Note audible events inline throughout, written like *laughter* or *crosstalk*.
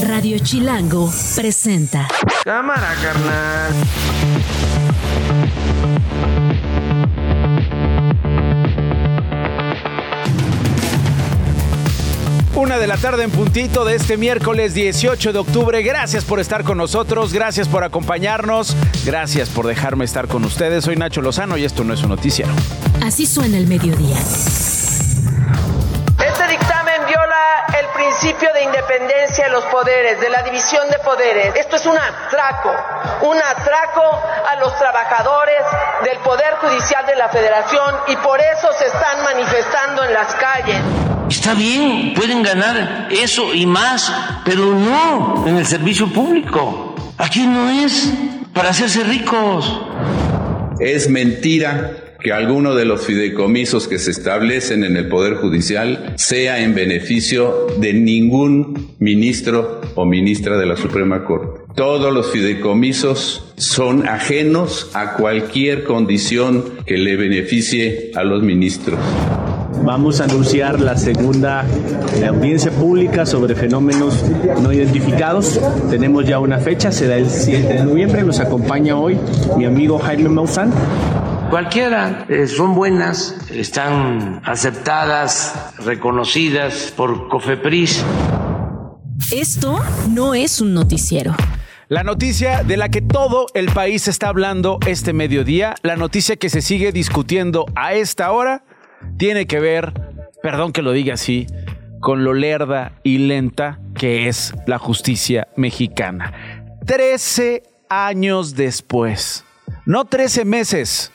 Radio Chilango presenta. Cámara, carnal. Una de la tarde en puntito de este miércoles 18 de octubre. Gracias por estar con nosotros, gracias por acompañarnos, gracias por dejarme estar con ustedes. Soy Nacho Lozano y esto no es un noticiero. Así suena el mediodía. Principio de independencia de los poderes, de la división de poderes. Esto es un atraco, un atraco a los trabajadores del Poder Judicial de la Federación y por eso se están manifestando en las calles. Está bien, pueden ganar eso y más, pero no en el servicio público. Aquí no es para hacerse ricos. Es mentira que alguno de los fideicomisos que se establecen en el Poder Judicial sea en beneficio de ningún ministro o ministra de la Suprema Corte. Todos los fideicomisos son ajenos a cualquier condición que le beneficie a los ministros. Vamos a anunciar la segunda audiencia pública sobre fenómenos no identificados. Tenemos ya una fecha, será el 7 de noviembre. Nos acompaña hoy mi amigo Jaime Maussan. Cualquiera eh, son buenas, están aceptadas, reconocidas por COFEPRIS. Esto no es un noticiero. La noticia de la que todo el país está hablando este mediodía, la noticia que se sigue discutiendo a esta hora, tiene que ver, perdón que lo diga así, con lo lerda y lenta que es la justicia mexicana. Trece años después, no trece meses,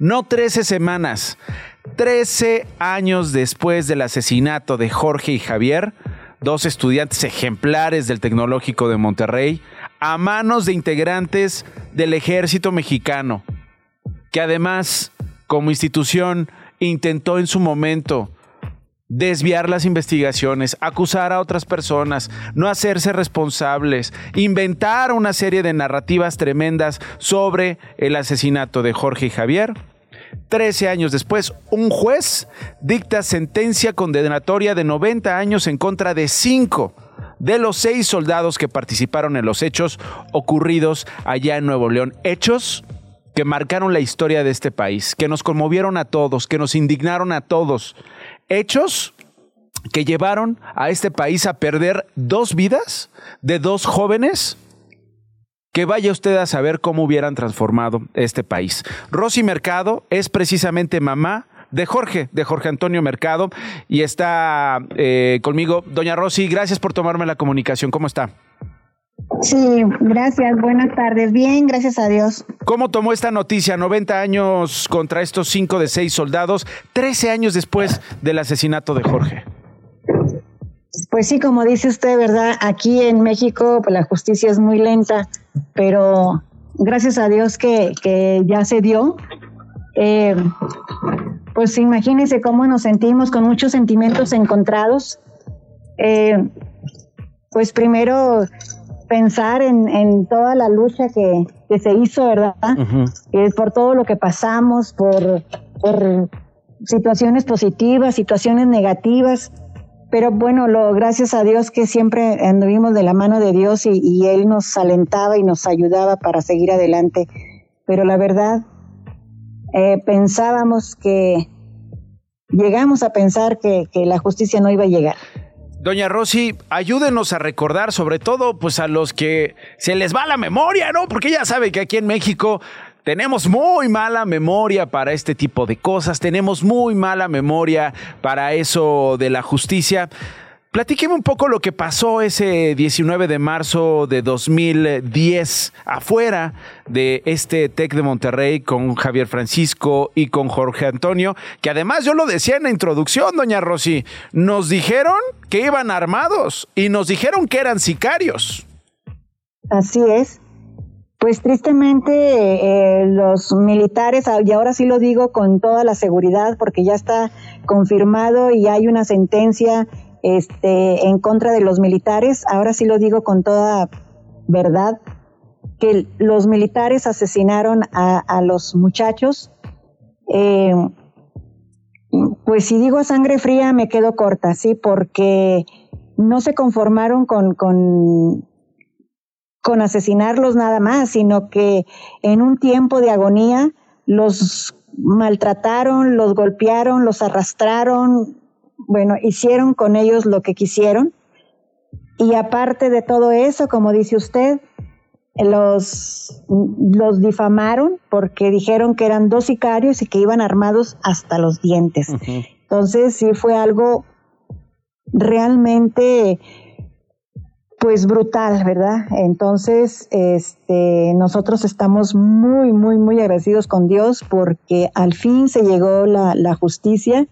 no trece semanas, trece años después del asesinato de Jorge y Javier, dos estudiantes ejemplares del Tecnológico de Monterrey, a manos de integrantes del ejército mexicano, que además, como institución, intentó en su momento desviar las investigaciones, acusar a otras personas, no hacerse responsables, inventar una serie de narrativas tremendas sobre el asesinato de Jorge y Javier. Trece años después, un juez dicta sentencia condenatoria de 90 años en contra de cinco de los seis soldados que participaron en los hechos ocurridos allá en Nuevo León. Hechos que marcaron la historia de este país, que nos conmovieron a todos, que nos indignaron a todos. Hechos que llevaron a este país a perder dos vidas de dos jóvenes que vaya usted a saber cómo hubieran transformado este país. Rosy Mercado es precisamente mamá de Jorge, de Jorge Antonio Mercado, y está eh, conmigo. Doña Rosy, gracias por tomarme la comunicación. ¿Cómo está? Sí, gracias. Buenas tardes. Bien, gracias a Dios. ¿Cómo tomó esta noticia? 90 años contra estos cinco de seis soldados, 13 años después del asesinato de Jorge. Pues sí, como dice usted, ¿verdad? Aquí en México pues, la justicia es muy lenta, pero gracias a Dios que, que ya se dio. Eh, pues imagínense cómo nos sentimos con muchos sentimientos encontrados. Eh, pues primero pensar en, en, toda la lucha que, que se hizo, ¿verdad? eh, por todo lo que pasamos, por, por situaciones positivas, situaciones negativas. Pero bueno, lo, gracias a Dios que siempre anduvimos de la mano de Dios y, y Él nos alentaba y nos ayudaba para seguir adelante. Pero la verdad, eh, pensábamos que, llegamos a pensar que, que la justicia no iba a llegar. Doña Rosy, ayúdenos a recordar, sobre todo, pues a los que se les va la memoria, ¿no? Porque ya sabe que aquí en México tenemos muy mala memoria para este tipo de cosas, tenemos muy mala memoria para eso de la justicia. Platíqueme un poco lo que pasó ese 19 de marzo de 2010 afuera de este TEC de Monterrey con Javier Francisco y con Jorge Antonio, que además yo lo decía en la introducción, doña Rosy, nos dijeron que iban armados y nos dijeron que eran sicarios. Así es. Pues tristemente eh, los militares, y ahora sí lo digo con toda la seguridad porque ya está confirmado y hay una sentencia este, en contra de los militares, ahora sí lo digo con toda verdad, que los militares asesinaron a, a los muchachos. Eh, pues si digo sangre fría me quedo corta, sí, porque no se conformaron con, con, con asesinarlos nada más, sino que en un tiempo de agonía los maltrataron, los golpearon, los arrastraron, bueno, hicieron con ellos lo que quisieron. Y aparte de todo eso, como dice usted, los, los difamaron porque dijeron que eran dos sicarios y que iban armados hasta los dientes. Entonces sí fue algo realmente pues brutal, ¿verdad? Entonces, este, nosotros estamos muy, muy, muy agradecidos con Dios porque al fin se llegó la, la justicia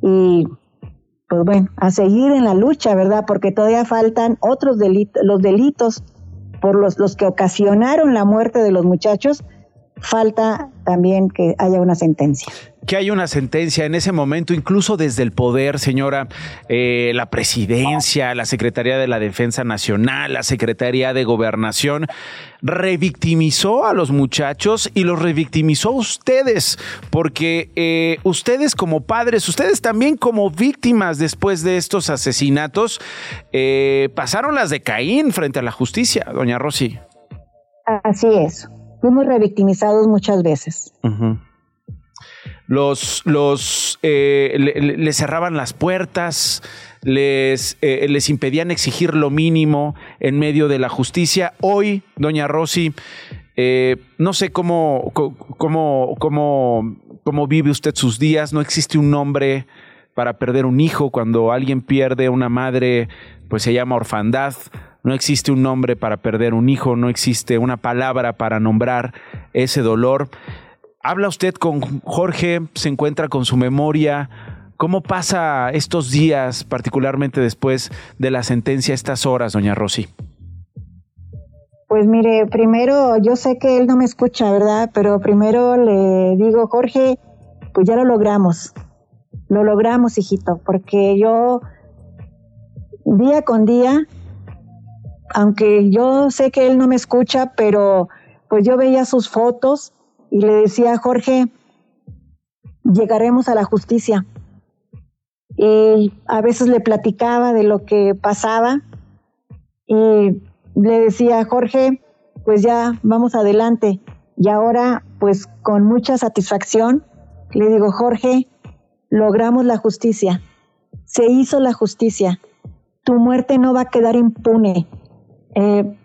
y pues bueno, a seguir en la lucha, ¿verdad? Porque todavía faltan otros delitos, los delitos por los, los que ocasionaron la muerte de los muchachos, falta también que haya una sentencia que hay una sentencia en ese momento, incluso desde el poder, señora, eh, la presidencia, la Secretaría de la Defensa Nacional, la Secretaría de Gobernación, revictimizó a los muchachos y los revictimizó a ustedes, porque eh, ustedes como padres, ustedes también como víctimas después de estos asesinatos, eh, pasaron las de Caín frente a la justicia, doña Rosy. Así es, fuimos revictimizados muchas veces los, los eh, les cerraban las puertas, les, eh, les impedían exigir lo mínimo en medio de la justicia. Hoy, doña Rosy, eh, no sé cómo, cómo, cómo, cómo vive usted sus días, no existe un nombre para perder un hijo, cuando alguien pierde una madre, pues se llama orfandad. No existe un nombre para perder un hijo, no existe una palabra para nombrar ese dolor. Habla usted con Jorge, se encuentra con su memoria. ¿Cómo pasa estos días, particularmente después de la sentencia, estas horas, doña Rosy? Pues mire, primero, yo sé que él no me escucha, ¿verdad? Pero primero le digo, Jorge, pues ya lo logramos. Lo logramos, hijito, porque yo día con día, aunque yo sé que él no me escucha, pero pues yo veía sus fotos y le decía, Jorge, llegaremos a la justicia. Y a veces le platicaba de lo que pasaba y le decía, Jorge, pues ya vamos adelante. Y ahora, pues con mucha satisfacción, le digo, Jorge, logramos la justicia. Se hizo la justicia. Tu muerte no va a quedar impune. Eh,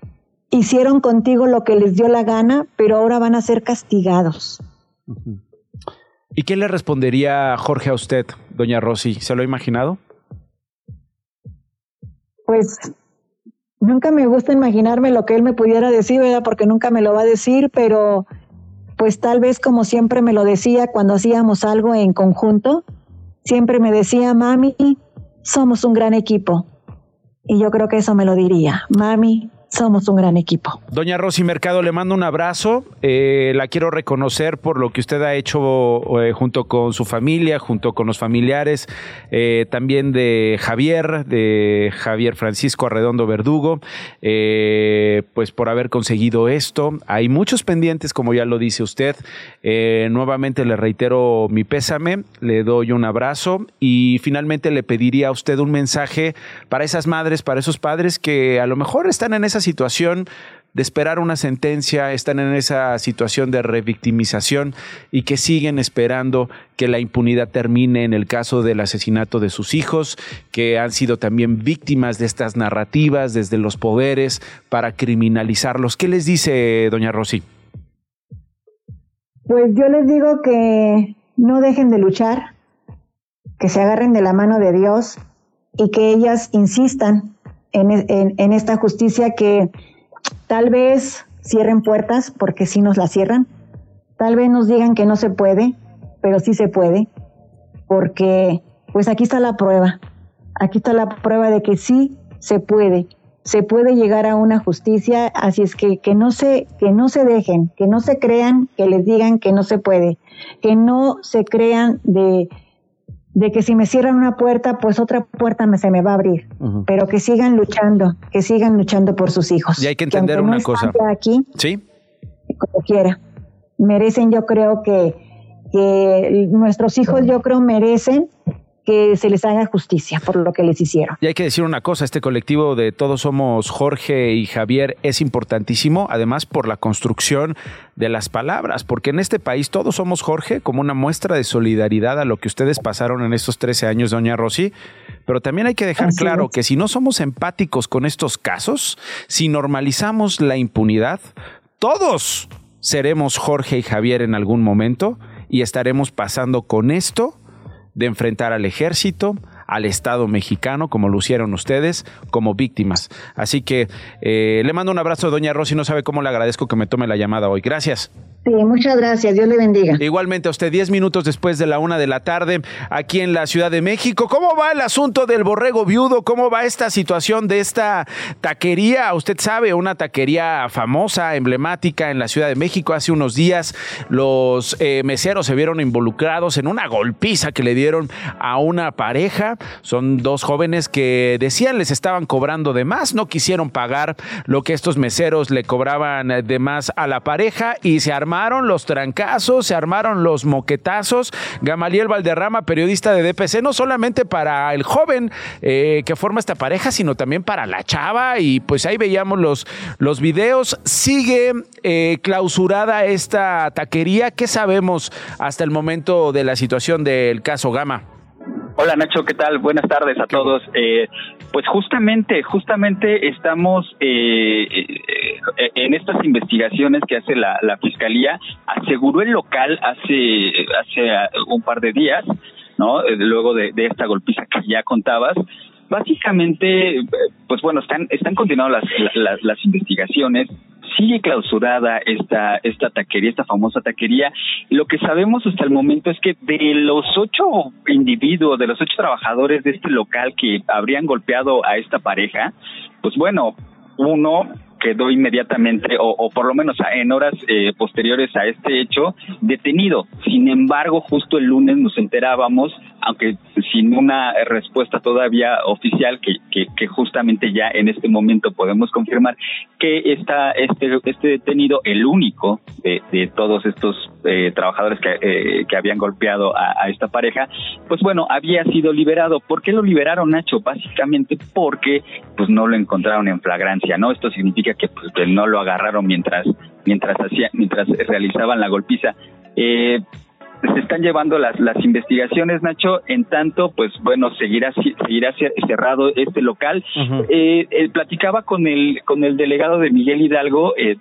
hicieron contigo lo que les dio la gana, pero ahora van a ser castigados. ¿Y qué le respondería Jorge a usted, doña Rosy? ¿Se lo ha imaginado? Pues nunca me gusta imaginarme lo que él me pudiera decir, ¿verdad? Porque nunca me lo va a decir, pero pues tal vez como siempre me lo decía cuando hacíamos algo en conjunto, siempre me decía, mami, somos un gran equipo. Y yo creo que eso me lo diría, mami, somos un gran equipo. Doña Rosy Mercado, le mando un abrazo. Eh, la quiero reconocer por lo que usted ha hecho eh, junto con su familia, junto con los familiares, eh, también de Javier, de Javier Francisco Arredondo Verdugo, pues por haber conseguido esto. Hay muchos pendientes, como ya lo dice usted. nuevamente le reitero mi pésame, le doy un abrazo y finalmente le pediría a usted un mensaje para esas madres, para esos padres que a lo mejor están en esa situación de esperar una sentencia, están en esa situación de revictimización y que siguen esperando que la impunidad termine en el caso del asesinato de sus hijos, que han sido también víctimas de estas narrativas desde los poderes para criminalizarlos. ¿Qué les dice doña Rosy? Pues yo les digo que no dejen de luchar, que se agarren de la mano de Dios y que ellas insistan en, esta justicia que tal vez cierren puertas, porque si nos la cierran, tal vez nos digan que no se puede, pero sí se puede, porque pues aquí está la prueba, aquí está la prueba de que sí se puede, se puede llegar a una justicia, así es que que no se que no se dejen, que no se crean, que les digan que no se puede, que no se crean de de que si me cierran una puerta, pues otra puerta me, se me va a abrir. Pero que sigan luchando, que sigan luchando por sus hijos. Y hay que entender una cosa. Aquí, sí. Como quiera. Merecen, yo creo que, que nuestros hijos, yo creo, merecen que se les haga justicia por lo que les hicieron. Y hay que decir una cosa, este colectivo de Todos Somos Jorge y Javier es importantísimo, además por la construcción de las palabras, porque en este país todos somos Jorge como una muestra de solidaridad a lo que ustedes pasaron en estos 13 años, doña Rosy, pero también hay que dejar claro que si no somos empáticos con estos casos, si normalizamos la impunidad, todos seremos Jorge y Javier en algún momento y estaremos pasando con esto de enfrentar al ejército, al Estado mexicano, como lo hicieron ustedes, como víctimas. Así que eh, le mando un abrazo doña Rosy, no sabe cómo le agradezco que me tome la llamada hoy. Gracias. Sí, muchas gracias. Dios le bendiga. Igualmente a usted, 10 minutos después de la una de la tarde, aquí en la Ciudad de México. ¿Cómo va el asunto del borrego viudo? ¿Cómo va esta situación de esta taquería? Usted sabe, una taquería famosa, emblemática en la Ciudad de México. Hace unos días los eh, meseros se vieron involucrados en una golpiza que le dieron a una pareja. Son dos jóvenes que decían les estaban cobrando de más, no quisieron pagar lo que estos meseros le cobraban de más a la pareja y se armaron armaron los trancazos, se armaron los moquetazos. Gamaliel Valderrama, periodista de DPC, no solamente para el joven eh, que forma esta pareja, sino también para la chava. Y pues ahí veíamos los, los videos. Sigue eh, clausurada esta taquería. ¿Qué sabemos hasta el momento de la situación del caso Gama? Hola Nacho, ¿qué tal? Buenas tardes a todos. Eh, pues justamente, justamente estamos eh, eh, en estas investigaciones que hace la, fiscalía. Aseguró el local hace hace un par de días, ¿no? Luego de, esta golpiza que ya contabas. Básicamente, pues bueno, están están continuando las, las investigaciones sigue clausurada esta, esta taquería, esta famosa taquería. Lo que sabemos hasta el momento es que de los ocho individuos, de los ocho trabajadores de este local que habrían golpeado a esta pareja, pues bueno, uno quedó inmediatamente, o, por lo menos en horas eh, posteriores a este hecho, detenido. Sin embargo, justo el lunes nos enterábamos, aunque sin una respuesta todavía oficial, que, que, justamente ya en este momento podemos confirmar que está este, este detenido, el único de, de todos estos eh, trabajadores que, eh, que habían golpeado a, esta pareja, pues bueno, había sido liberado. ¿Por qué lo liberaron, Nacho? Básicamente porque pues no lo encontraron en flagrancia, ¿no? Esto significa pues, que, no lo agarraron mientras mientras hacía mientras realizaban la golpiza. Eh, se están llevando las, las investigaciones, Nacho. En tanto, pues bueno, seguirá seguirá cerrado este local. eh, platicaba con el con el delegado de Miguel Hidalgo, eh,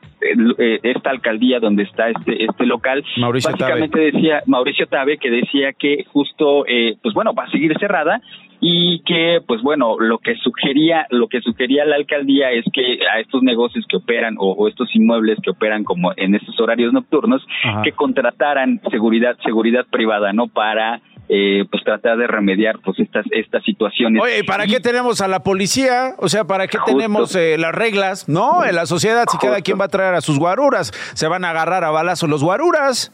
eh, esta alcaldía donde está este este local. Mauricio Básicamente decía Mauricio Tabe que decía que justo, eh, pues bueno, va a seguir cerrada y que pues bueno lo que sugería lo que sugería la alcaldía es que a estos negocios que operan o, estos inmuebles que operan como en estos horarios nocturnos que contrataran seguridad seguridad privada no para eh, pues tratar de remediar pues estas estas situaciones. Oye, ¿para qué tenemos a la policía? O sea, ¿para qué tenemos eh, las reglas? No, en la sociedad si cada quien va a traer a sus guaruras, se van a agarrar a balazos los guaruras.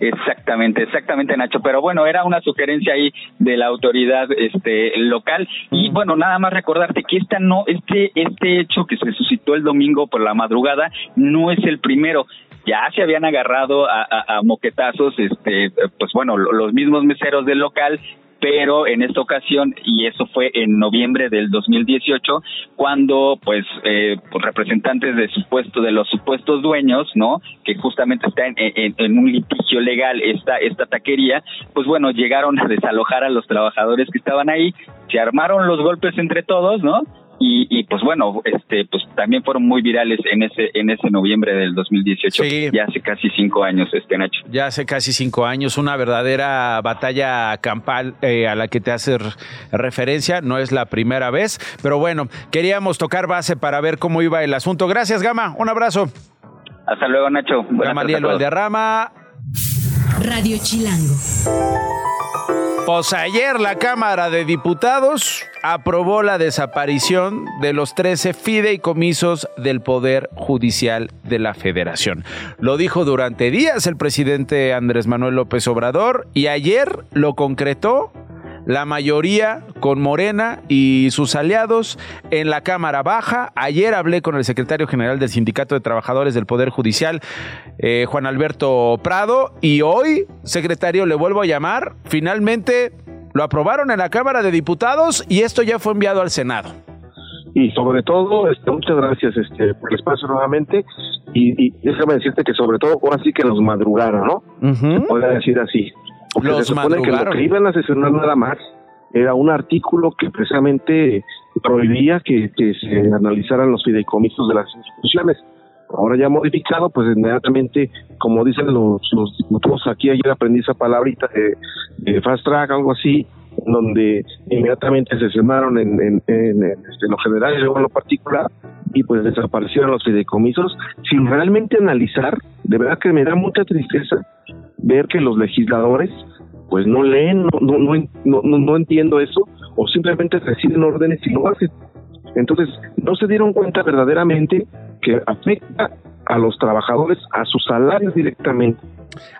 Exactamente, exactamente, Nacho. Pero bueno, era una sugerencia ahí de la autoridad este local. Y bueno, nada más recordarte que esta no, este, este hecho que se suscitó el domingo por la madrugada no es el primero ya se habían agarrado a, a, moquetazos, este, pues bueno, los mismos meseros del local pero en esta ocasión, y eso fue en noviembre del 2018, cuando pues, eh, pues representantes de supuesto, de los supuestos dueños, ¿no? Que justamente está en, en, un litigio legal esta, esta taquería, pues bueno, llegaron a desalojar a los trabajadores que estaban ahí, se armaron los golpes entre todos, ¿no? Y, y, pues bueno, este, pues también fueron muy virales en ese, en ese noviembre del 2018, ya hace casi cinco años, este Nacho. Ya hace casi cinco años, una verdadera batalla campal eh, a la que te hace referencia, no es la primera vez, pero bueno, queríamos tocar base para ver cómo iba el asunto. Gracias, Gama, un abrazo. Hasta luego, Nacho. Gamaliel Valderrama. Radio Chilango. Pues ayer la Cámara de Diputados aprobó la desaparición de los 13 fideicomisos del Poder Judicial de la Federación. Lo dijo durante días el presidente Andrés Manuel López Obrador y ayer lo concretó la mayoría con Morena y sus aliados en la Cámara Baja. Ayer hablé con el secretario general del Sindicato de Trabajadores del Poder Judicial, eh, Juan Alberto Prado, y hoy, secretario, le vuelvo a llamar. Finalmente Lo aprobaron en la Cámara de Diputados y esto ya fue enviado al Senado. Y sobre todo, este, muchas gracias este, por el espacio nuevamente. Y, y déjame decirte que sobre todo ahora sí que nos madrugaron, ¿no? Se podría decir así. Porque Los se supone que lo que iban a sesionar nada más era un artículo que precisamente prohibía que, que se analizaran los fideicomisos de las instituciones. Ahora ya modificado, pues inmediatamente, como dicen los, los diputados aquí, ayer aprendí esa palabrita de, de fast track, algo así, donde inmediatamente se sesionaron en, en, en, en, este, lo general y luego en lo particular, y pues desaparecieron los fideicomisos, sin realmente analizar, de verdad que me da mucha tristeza ver que los legisladores pues no leen, no, no, no, no, entiendo eso, o simplemente reciben órdenes y lo hacen. Entonces, no se dieron cuenta verdaderamente que afecta a los trabajadores, a sus salarios directamente.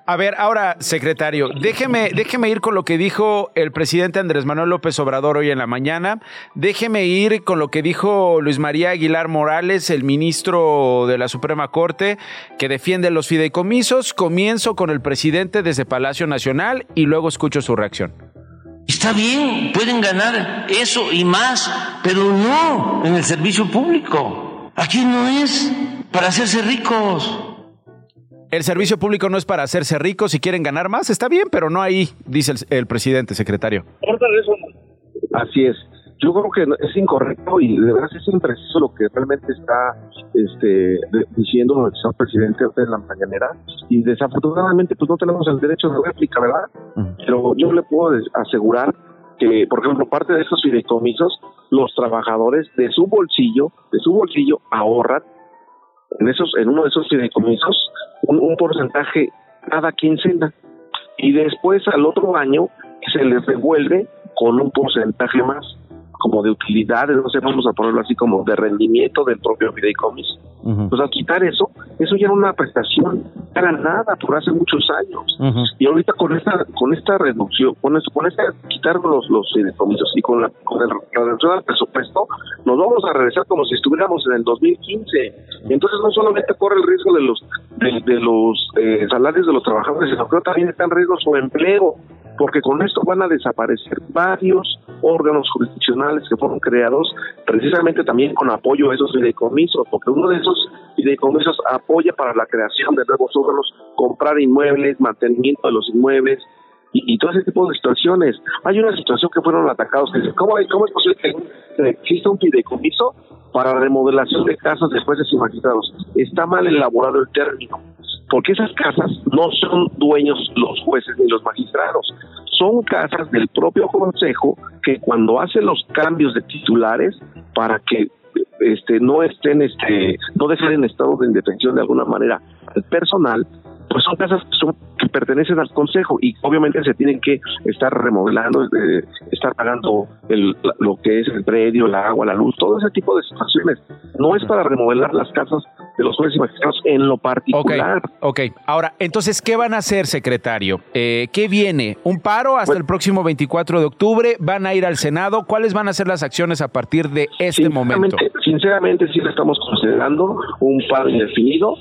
A ver, ahora, secretario, déjeme, déjeme ir con lo que dijo el presidente Andrés Manuel López Obrador hoy en la mañana. Déjeme ir con lo que dijo Luis María Aguilar Morales, el ministro de la Suprema Corte, que defiende los fideicomisos. Comienzo con el presidente desde Palacio Nacional y luego escucho su reacción. Está bien, pueden ganar eso y más, pero no en el servicio público. Aquí no es para hacerse ricos. El servicio público no es para hacerse rico. Si quieren ganar más, está bien, pero no ahí, dice el, el presidente, secretario. Así es. Yo creo que es incorrecto y de verdad es impreciso lo que realmente está este, diciendo el señor presidente ahorita en la mañanera y desafortunadamente pues no tenemos el derecho de réplica, ¿verdad? Pero yo le puedo asegurar que, por ejemplo, parte de esos fideicomisos, los trabajadores de su bolsillo, de su bolsillo ahorran en esos, en uno de esos fideicomisos un, un porcentaje cada quincena. Y después al otro año se les devuelve con un porcentaje más como de utilidades, no sé, vamos a ponerlo así como de rendimiento del propio fideicomiso. Pues al quitar eso, eso ya era una prestación, era nada por hace muchos años. Y ahorita con esta con esta reducción, con eso, con esta quitar los los fideicomisos y con la con el, la reducción del presupuesto, nos vamos a regresar como si estuviéramos en el 2015. Y entonces no solamente corre el riesgo de los de, de los eh, salarios de los trabajadores, sino que también está en riesgo su empleo, porque con esto van a desaparecer varios órganos jurisdiccionales que fueron creados precisamente también con apoyo a esos fideicomisos, porque uno de esos fideicomisos apoya para la creación de nuevos órganos, comprar inmuebles, mantenimiento de los inmuebles, y, y todo ese tipo de situaciones. Hay una situación que fueron atacados, que ¿cómo, cómo es posible que exista un fideicomiso para remodelación de casas de jueces y magistrados? Está mal elaborado el término, porque esas casas no son dueños los jueces ni los magistrados, son casas del propio consejo que cuando hace los cambios de titulares para que este no estén este no dejen en estado de indefensión de alguna manera al personal pues son casas que, son, que pertenecen al consejo y obviamente se tienen que estar remodelando, eh, estar pagando el, lo que es el predio, el agua, la luz, todo ese tipo de situaciones. No es para remodelar las casas de los jueces y magistrados en lo particular. Ok, ahora, entonces, ¿qué van a hacer, secretario? Eh, ¿Qué viene? ¿Un paro hasta el próximo 24 de octubre? ¿Van a ir al Senado? ¿Cuáles van a ser las acciones a partir de este momento? Sinceramente, sí le estamos considerando un paro indefinido,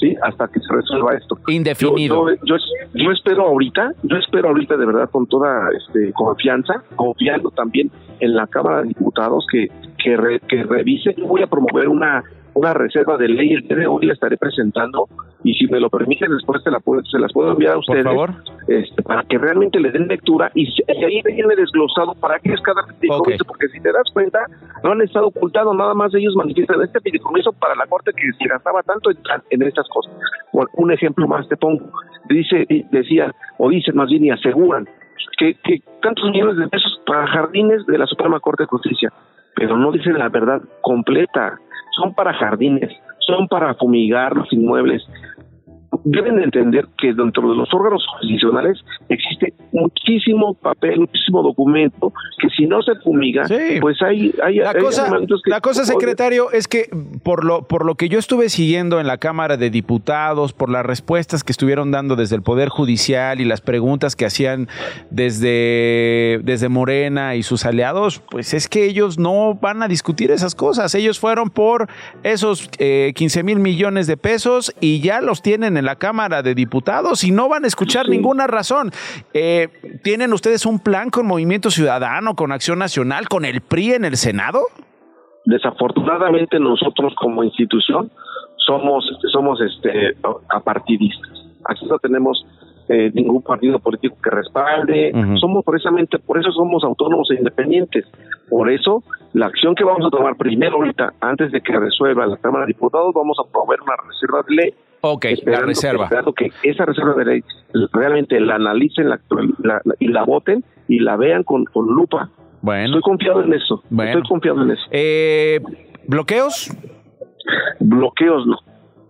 sí, hasta que se resuelva esto. Indefinido. Yo, yo, yo- yo espero ahorita, yo espero ahorita de verdad con toda este, confianza, confiando también en la Cámara de Diputados que que, re- que revise. Yo voy a promover una una reserva de ley el día de hoy la estaré presentando y si me lo permiten después se la puedo- se las puedo enviar a ustedes favor. este, para que realmente le den lectura y, y ahí viene desglosado para qué es cada fideicomiso, porque si te das cuenta, no han estado ocultando, nada más ellos manifiestan este fideicomiso para la corte que se gastaba tanto en, en estas cosas. Por un ejemplo más te pongo, dice, decía, o dicen más bien y aseguran que, que tantos millones de pesos para jardines de la Suprema Corte de Justicia, pero no dicen la verdad completa, son para jardines, son para fumigar los inmuebles, deben de entender que dentro de los órganos jurisdiccionales existe muchísimo papel, muchísimo documento, que si no se fumiga, pues hay... hay La hay cosa, que- la cosa, secretario, es que por lo, por lo que yo estuve siguiendo en la Cámara de Diputados, por las respuestas que estuvieron dando desde el Poder Judicial y las preguntas que hacían desde, desde Morena y sus aliados, pues es que ellos no van a discutir esas cosas. Ellos fueron por esos eh, 15 mil millones de pesos y ya los tienen en la Cámara de Diputados y no van a escuchar ninguna razón. Eh, ¿Tienen ustedes un plan con Movimiento Ciudadano, con Acción Nacional, con el PRI en el Senado? Desafortunadamente nosotros como institución somos somos este apartidistas. Aquí no tenemos eh, ningún partido político que respalde. Somos precisamente, por eso somos autónomos e independientes. Por eso, la acción que vamos a tomar primero ahorita, antes de que resuelva la Cámara de Diputados, vamos a promover una reserva de ley. Ok, la reserva. Esperando que esa reserva de ley realmente la analicen la, y la voten y la vean con, con lupa. Bueno. Estoy confiado en eso. Estoy confiado en eso. Eh, ¿Bloqueos? Bloqueos no.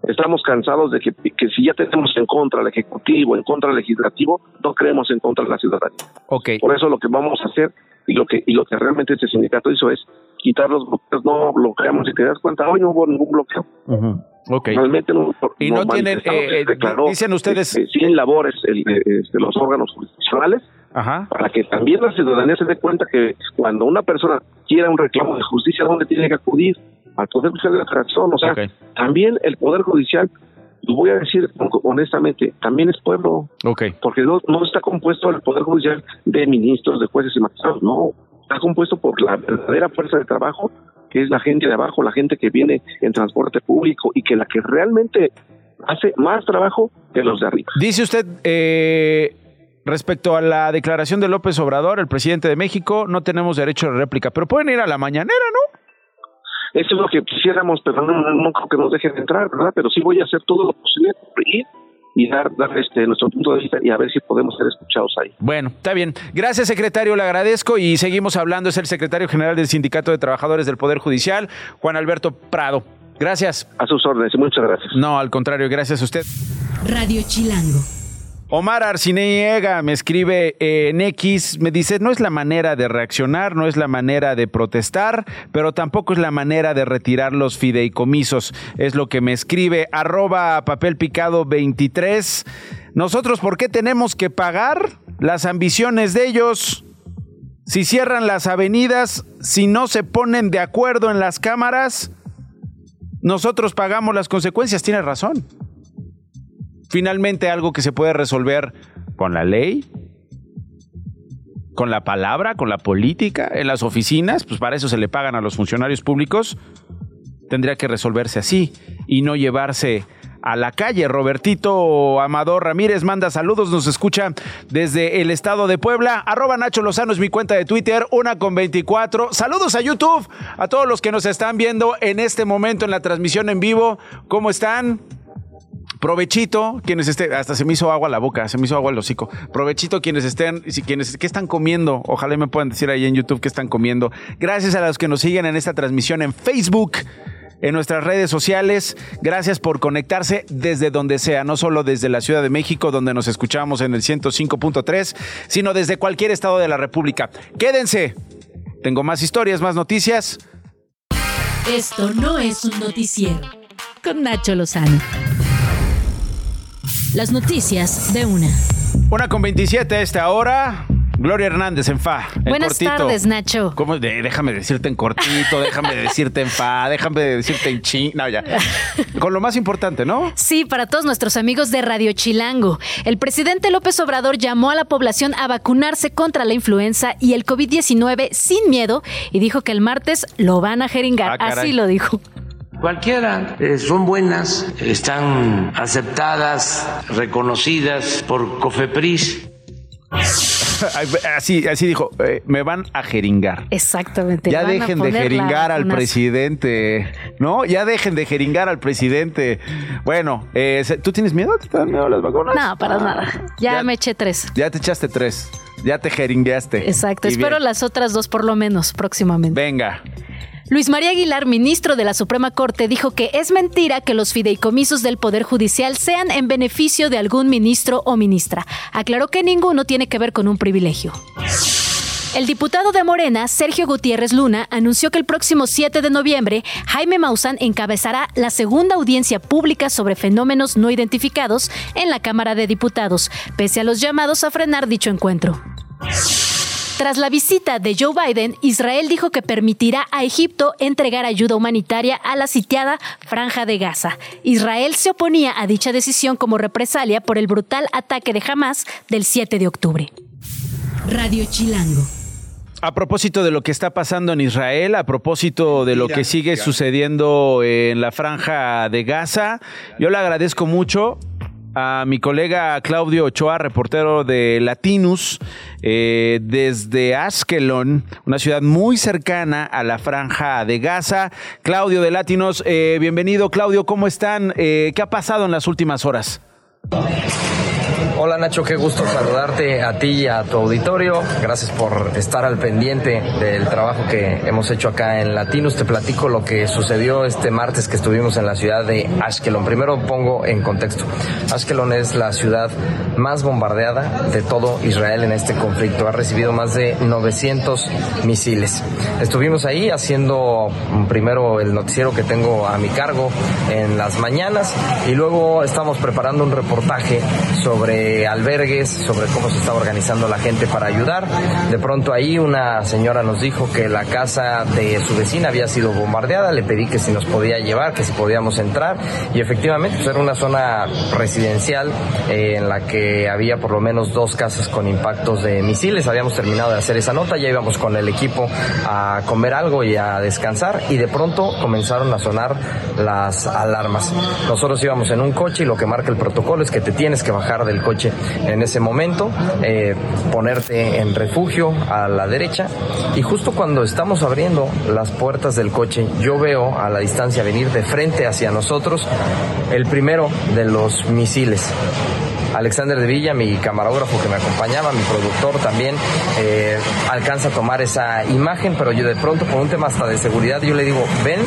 Estamos cansados de que, que, si ya tenemos en contra al Ejecutivo, en contra al Legislativo, no creemos en contra de la ciudadanía. Okay. Por eso lo que vamos a hacer y lo que y lo que realmente este sindicato hizo es quitar los bloqueos, no bloqueamos. Si te das cuenta, hoy no hubo ningún bloqueo. Okay. Realmente no. Y no, tienen, eh, dicen ustedes. Eh, sin labores el, de los órganos jurisdiccionales Ajá. para que también la ciudadanía se dé cuenta que cuando una persona quiera un reclamo de justicia, ¿dónde tiene que acudir? al Poder Judicial de la Federación. O sea, también el Poder Judicial, lo voy a decir honestamente, también es pueblo. Okay. Porque no, no está compuesto el Poder Judicial de ministros, de jueces y magistrados, no. Está compuesto por la verdadera fuerza de trabajo, que es la gente de abajo, la gente que viene en transporte público y que la que realmente hace más trabajo que los de arriba. Dice usted, eh, respecto a la declaración de López Obrador, el presidente de México, no tenemos derecho de réplica, pero pueden ir a la mañanera, ¿no? Eso es lo que quisiéramos, pero no, no, creo que nos dejen entrar, ¿verdad? Pero sí voy a hacer todo lo posible por ir y dar, dar este, nuestro punto de vista y a ver si podemos ser escuchados ahí. Bueno, está bien. Gracias, secretario, le agradezco y seguimos hablando. Es el secretario general del Sindicato de Trabajadores del Poder Judicial, Juan Alberto Prado. Gracias. A sus órdenes, muchas gracias. No, al contrario, gracias a usted. Radio Chilango. Omar Arcineiga me escribe en X, me dice, no es la manera de reaccionar, no es la manera de protestar, pero tampoco es la manera de retirar los fideicomisos. Es lo que me escribe arroba papel picado 23. Nosotros, ¿por qué tenemos que pagar las ambiciones de ellos? Si cierran las avenidas, si no se ponen de acuerdo en las cámaras, nosotros pagamos las consecuencias. Tiene razón finalmente algo que se puede resolver con la ley, con la palabra, con la política, en las oficinas, pues para eso se le pagan a los funcionarios públicos, tendría que resolverse así y no llevarse a la calle. Robertito Amador Ramírez manda saludos, nos escucha desde el estado de Puebla. Arroba Nacho Lozano es mi cuenta de Twitter, una con 24. Saludos a YouTube, a todos los que nos están viendo en este momento en la transmisión en vivo. ¿Cómo están? Provechito, quienes estén, hasta se me hizo agua la boca, se me hizo agua el hocico. Provechito quienes estén, si quienes, ¿qué están comiendo? Ojalá me puedan decir ahí en YouTube qué están comiendo. Gracias a los que nos siguen en esta transmisión en Facebook en nuestras redes sociales. Gracias por conectarse desde donde sea, no solo desde la Ciudad de México, donde nos escuchamos en el 105.3, sino desde cualquier estado de la República. Quédense. Tengo más historias, más noticias. Esto no es un noticiero. Con Nacho Lozano. Las noticias de una. Una con 27 a esta hora. Gloria Hernández en fa. Buenas tardes, Nacho. ¿Cómo? déjame decirte en cortito, déjame decirte en fa, déjame decirte en ching. No, ya. Con lo más importante, ¿no? Sí, para todos nuestros amigos de Radio Chilango. El presidente López Obrador llamó a la población a vacunarse contra la influenza y el COVID-19 sin miedo y dijo que el martes lo van a jeringar. Ah, Así lo dijo. Cualquiera eh, son buenas, están aceptadas, reconocidas por COFEPRIS. *laughs* Así, así dijo, eh, me van a jeringar. Exactamente. Ya dejen de jeringar al presidente, ¿no? Ya dejen de jeringar al presidente. Bueno, eh, ¿tú tienes miedo? ¿Te dan miedo las vacunas? No, para nada. Ya, Ya- me eché tres. Ya te echaste tres, ya te jeringueaste. Exacto. Y Espero bien. las otras dos por lo menos próximamente. Venga. Luis María Aguilar, ministro de la Suprema Corte, dijo que es mentira que los fideicomisos del Poder Judicial sean en beneficio de algún ministro o ministra. Aclaró que ninguno tiene que ver con un privilegio. El diputado de Morena, Sergio Gutiérrez Luna, anunció que el próximo 7 de noviembre, Jaime Maussan encabezará la segunda audiencia pública sobre fenómenos no identificados en la Cámara de Diputados, pese a los llamados a frenar dicho encuentro. Tras la visita de Joe Biden, Israel dijo que permitirá a Egipto entregar ayuda humanitaria a la sitiada Franja de Gaza. Israel se oponía a dicha decisión como represalia por el brutal ataque de Hamas del 7 de octubre. Radio Chilango. A propósito de lo que está pasando en Israel, a propósito de lo que sigue sucediendo en la franja de Gaza, yo le agradezco mucho a mi colega Claudio Ochoa, reportero de Latinus, eh, desde Askelon, una ciudad muy cercana a la franja de Gaza. Claudio de Latinos, eh, bienvenido. Claudio, ¿cómo están? Eh, ¿Qué ha pasado en las últimas horas? Hola Nacho, qué gusto saludarte a ti y a tu auditorio. Gracias por estar al pendiente del trabajo que hemos hecho acá en Latinos. Te platico lo que sucedió este martes que estuvimos en la ciudad de Ashkelon. Primero pongo en contexto. Ashkelon es la ciudad más bombardeada de todo Israel en este conflicto. Ha recibido más de 900 misiles. Estuvimos ahí haciendo primero el noticiero que tengo a mi cargo en las mañanas y luego estamos preparando un reportaje sobre albergues, sobre cómo se estaba organizando la gente para ayudar. De pronto ahí una señora nos dijo que la casa de su vecina había sido bombardeada, le pedí que si nos podía llevar, que si podíamos entrar y efectivamente pues, era una zona residencial eh, en la que había por lo menos dos casas con impactos de misiles. Habíamos terminado de hacer esa nota, ya íbamos con el equipo a comer algo y a descansar y de pronto comenzaron a sonar las alarmas. Nosotros íbamos en un coche y lo que marca el protocolo es que te tienes que bajar del coche en ese momento, eh, ponerte en refugio a la derecha y justo cuando estamos abriendo las puertas del coche, yo veo a la distancia venir de frente hacia nosotros el primero de los misiles. Alexander de Villa, mi camarógrafo que me acompañaba, mi productor también, eh, alcanza a tomar esa imagen, pero yo de pronto por un tema hasta de seguridad yo le digo, ven,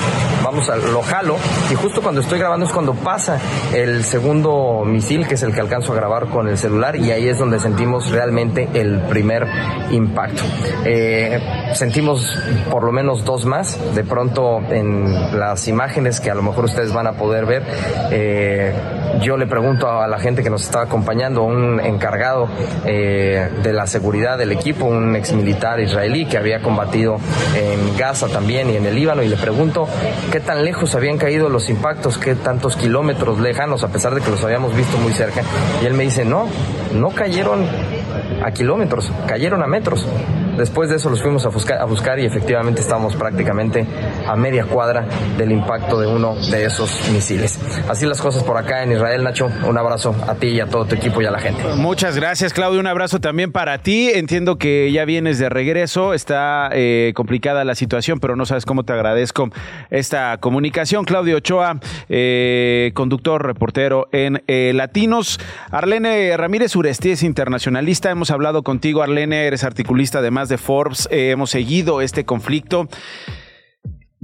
vamos a lo jalo, y justo cuando estoy grabando es cuando pasa el segundo misil, que es el que alcanzo a grabar con el celular, y ahí es donde sentimos realmente el primer impacto. Eh, sentimos por lo menos dos más, de pronto en las imágenes que a lo mejor ustedes van a poder ver, eh, yo le pregunto a la gente que nos está acompañando, un encargado eh, de la seguridad del equipo, un ex militar israelí que había combatido en Gaza también y en el Líbano, y le pregunto qué tan lejos habían caído los impactos, qué tantos kilómetros lejanos, a pesar de que los habíamos visto muy cerca. Y él me dice, no, no cayeron a kilómetros, cayeron a metros. Después de eso los fuimos a buscar, a buscar y efectivamente estábamos prácticamente a media cuadra del impacto de uno de esos misiles. Así las cosas por acá en Israel, Nacho. Un abrazo a ti y a todo tu equipo y a la gente. Muchas gracias, Claudio. Un abrazo también para ti. Entiendo que ya vienes de regreso. Está eh, complicada la situación, pero no sabes cómo te agradezco esta comunicación. Claudio Ochoa, eh, conductor, reportero en eh, Latinos. Arlene Ramírez Uresti es internacionalista. Hemos hablado contigo, Arlene. Eres articulista de Forbes, eh, hemos seguido este conflicto.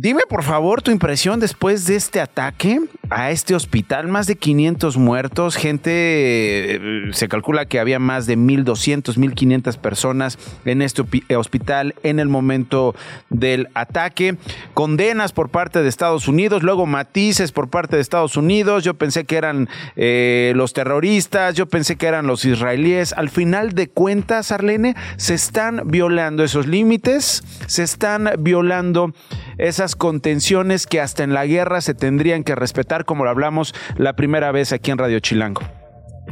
Dime por favor tu impresión después de este ataque a este hospital. Más de 500 muertos, gente, eh, se calcula que había más de 1.200, 1.500 personas en este hospital en el momento del ataque. Condenas por parte de Estados Unidos, luego matices por parte de Estados Unidos. Yo pensé que eran eh, los terroristas, yo pensé que eran los israelíes. Al final de cuentas, Arlene, se están violando esos límites, se están violando esas contenciones que hasta en la guerra se tendrían que respetar, como lo hablamos la primera vez aquí en Radio Chilango.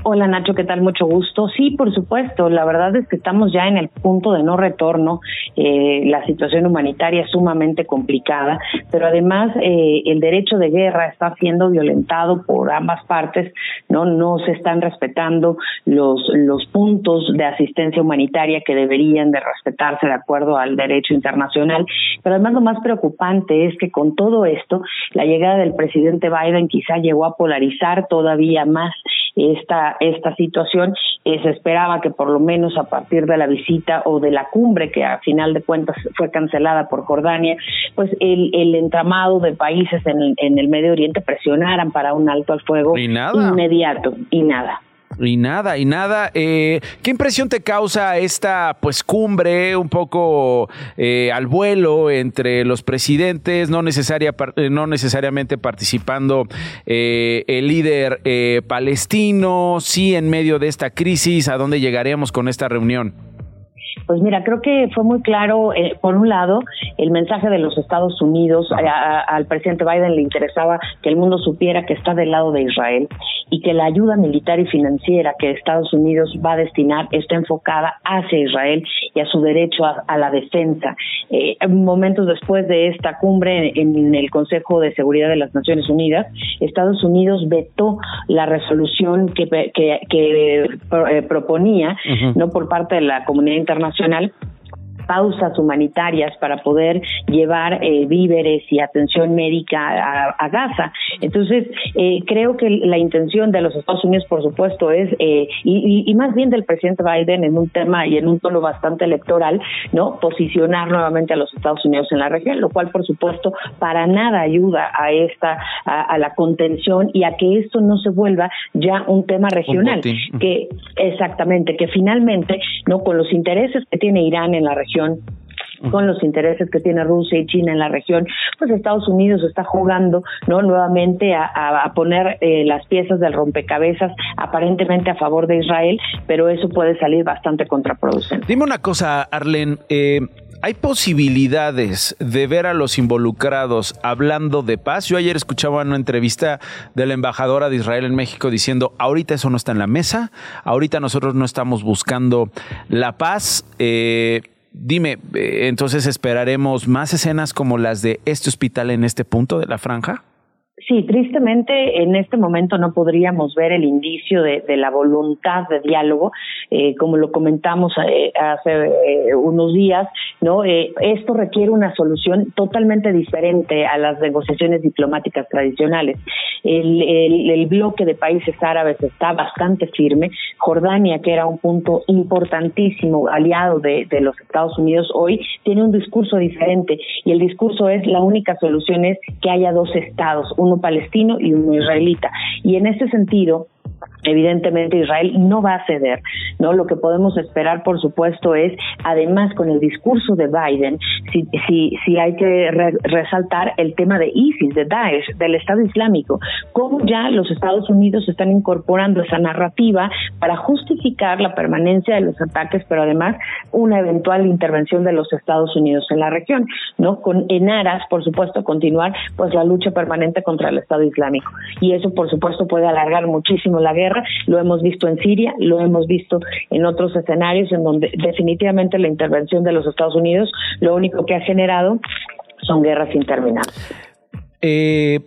Hola Nacho, ¿qué tal? Mucho gusto. Sí, por supuesto. La verdad es que estamos ya en el punto de no retorno. Eh, la situación humanitaria es sumamente complicada, pero además eh, el derecho de guerra está siendo violentado por ambas partes. No, no se están respetando los los puntos de asistencia humanitaria que deberían de respetarse de acuerdo al derecho internacional. Pero además lo más preocupante es que con todo esto, la llegada del presidente Biden quizá llegó a polarizar todavía más esta, esta situación. Eh, se esperaba que por lo menos a partir de la visita o de la cumbre, que a final de cuentas fue cancelada por Jordania, pues el, el entramado de países en, en el Medio Oriente presionaran para un alto al fuego inmediato y nada. Y nada, y nada. Eh, ¿Qué impresión te causa esta pues cumbre un poco eh, al vuelo entre los presidentes, no, necesaria, eh, no necesariamente participando el líder palestino, sí en medio de esta crisis? ¿A dónde llegaremos con esta reunión? Pues mira, creo que fue muy claro, eh, por un lado, el mensaje de los Estados Unidos, al presidente Biden le interesaba que el mundo supiera que está del lado de Israel y que la ayuda militar y financiera que Estados Unidos va a destinar está enfocada hacia Israel y a su derecho a, la defensa. Eh, momentos después de esta cumbre en, el Consejo de Seguridad de las Naciones Unidas, Estados Unidos vetó la resolución que, que, eh, proponía, no por parte de la comunidad internacional, internacional pausas humanitarias para poder llevar eh, víveres y atención médica a, Gaza. Entonces, eh, creo que la intención de los Estados Unidos, por supuesto, es, eh, y, más bien del presidente Biden en un tema y en un tono bastante electoral, ¿no? Posicionar nuevamente a los Estados Unidos en la región, lo cual, por supuesto, para nada ayuda a esta, a, la contención y a que esto no se vuelva ya un tema regional. que, exactamente, que finalmente, ¿no? Con los intereses que tiene Irán en la región, con los intereses que tiene Rusia y China en la región, pues Estados Unidos está jugando no nuevamente a, poner eh, las piezas del rompecabezas aparentemente a favor de Israel, pero eso puede salir bastante contraproducente. Dime una cosa, Arlen. Eh, ¿Hay posibilidades de ver a los involucrados hablando de paz? Yo ayer escuchaba una entrevista de la embajadora de Israel en México diciendo, ahorita eso no está en la mesa, ahorita nosotros no estamos buscando la paz. Eh, Dime, eh, entonces esperaremos más escenas como las de este hospital en este punto de la franja? Sí, tristemente en este momento no podríamos ver el indicio de, la voluntad de diálogo, eh, como lo comentamos eh, hace eh, unos días, no. esto requiere una solución totalmente diferente a las negociaciones diplomáticas tradicionales. El, bloque de países árabes está bastante firme. Jordania, que era un punto importantísimo aliado de, de los Estados Unidos hoy, tiene un discurso diferente y el discurso es la única solución es que haya dos estados, uno palestino y uno israelita. Y en este sentido, evidentemente Israel no va a ceder, ¿no? Lo que podemos esperar, por supuesto, es, además con el discurso de Biden, si, si, si hay que resaltar el tema de ISIS, de Daesh, del Estado Islámico, cómo ya los Estados Unidos están incorporando esa narrativa para justificar la permanencia de los ataques, pero además una eventual intervención de los Estados Unidos en la región, ¿no? Con en aras, por supuesto, continuar pues la lucha permanente contra el Estado Islámico. Y eso, por supuesto, puede alargar muchísimo la guerra lo hemos visto en Siria, lo hemos visto en otros escenarios en donde definitivamente la intervención de los Estados Unidos lo único que ha generado son guerras interminables. Eh,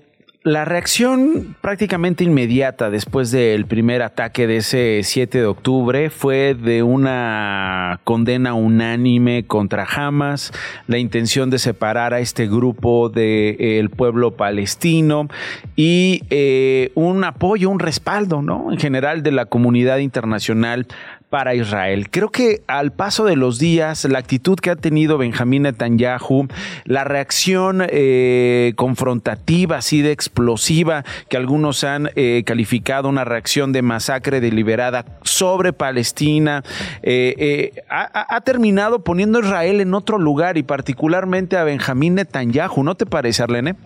la reacción prácticamente inmediata después del primer ataque de ese 7 de octubre fue de una condena unánime contra Hamas, la intención de separar a este grupo del pueblo palestino y eh, un apoyo, un respaldo, ¿no? En general de la comunidad internacional para Israel. Creo que al paso de los días, la actitud que ha tenido Benjamín Netanyahu, la reacción eh, confrontativa, así de explosiva, que algunos han eh, calificado una reacción de masacre deliberada sobre Palestina, eh, ha, ha, terminado poniendo a Israel en otro lugar y particularmente a Benjamín Netanyahu. ¿No te parece, Arlene?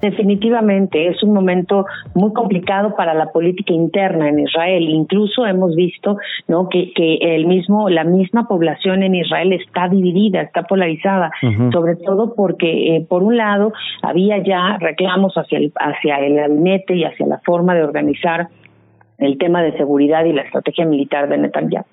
Definitivamente es un momento muy complicado para la política interna en Israel. Incluso hemos visto, ¿no? Que, que el mismo, la misma población en Israel está dividida, está polarizada, sobre todo porque eh, por un lado había ya reclamos hacia el hacia el gabinete y hacia la forma de organizar el tema de seguridad y la estrategia militar de Netanyahu.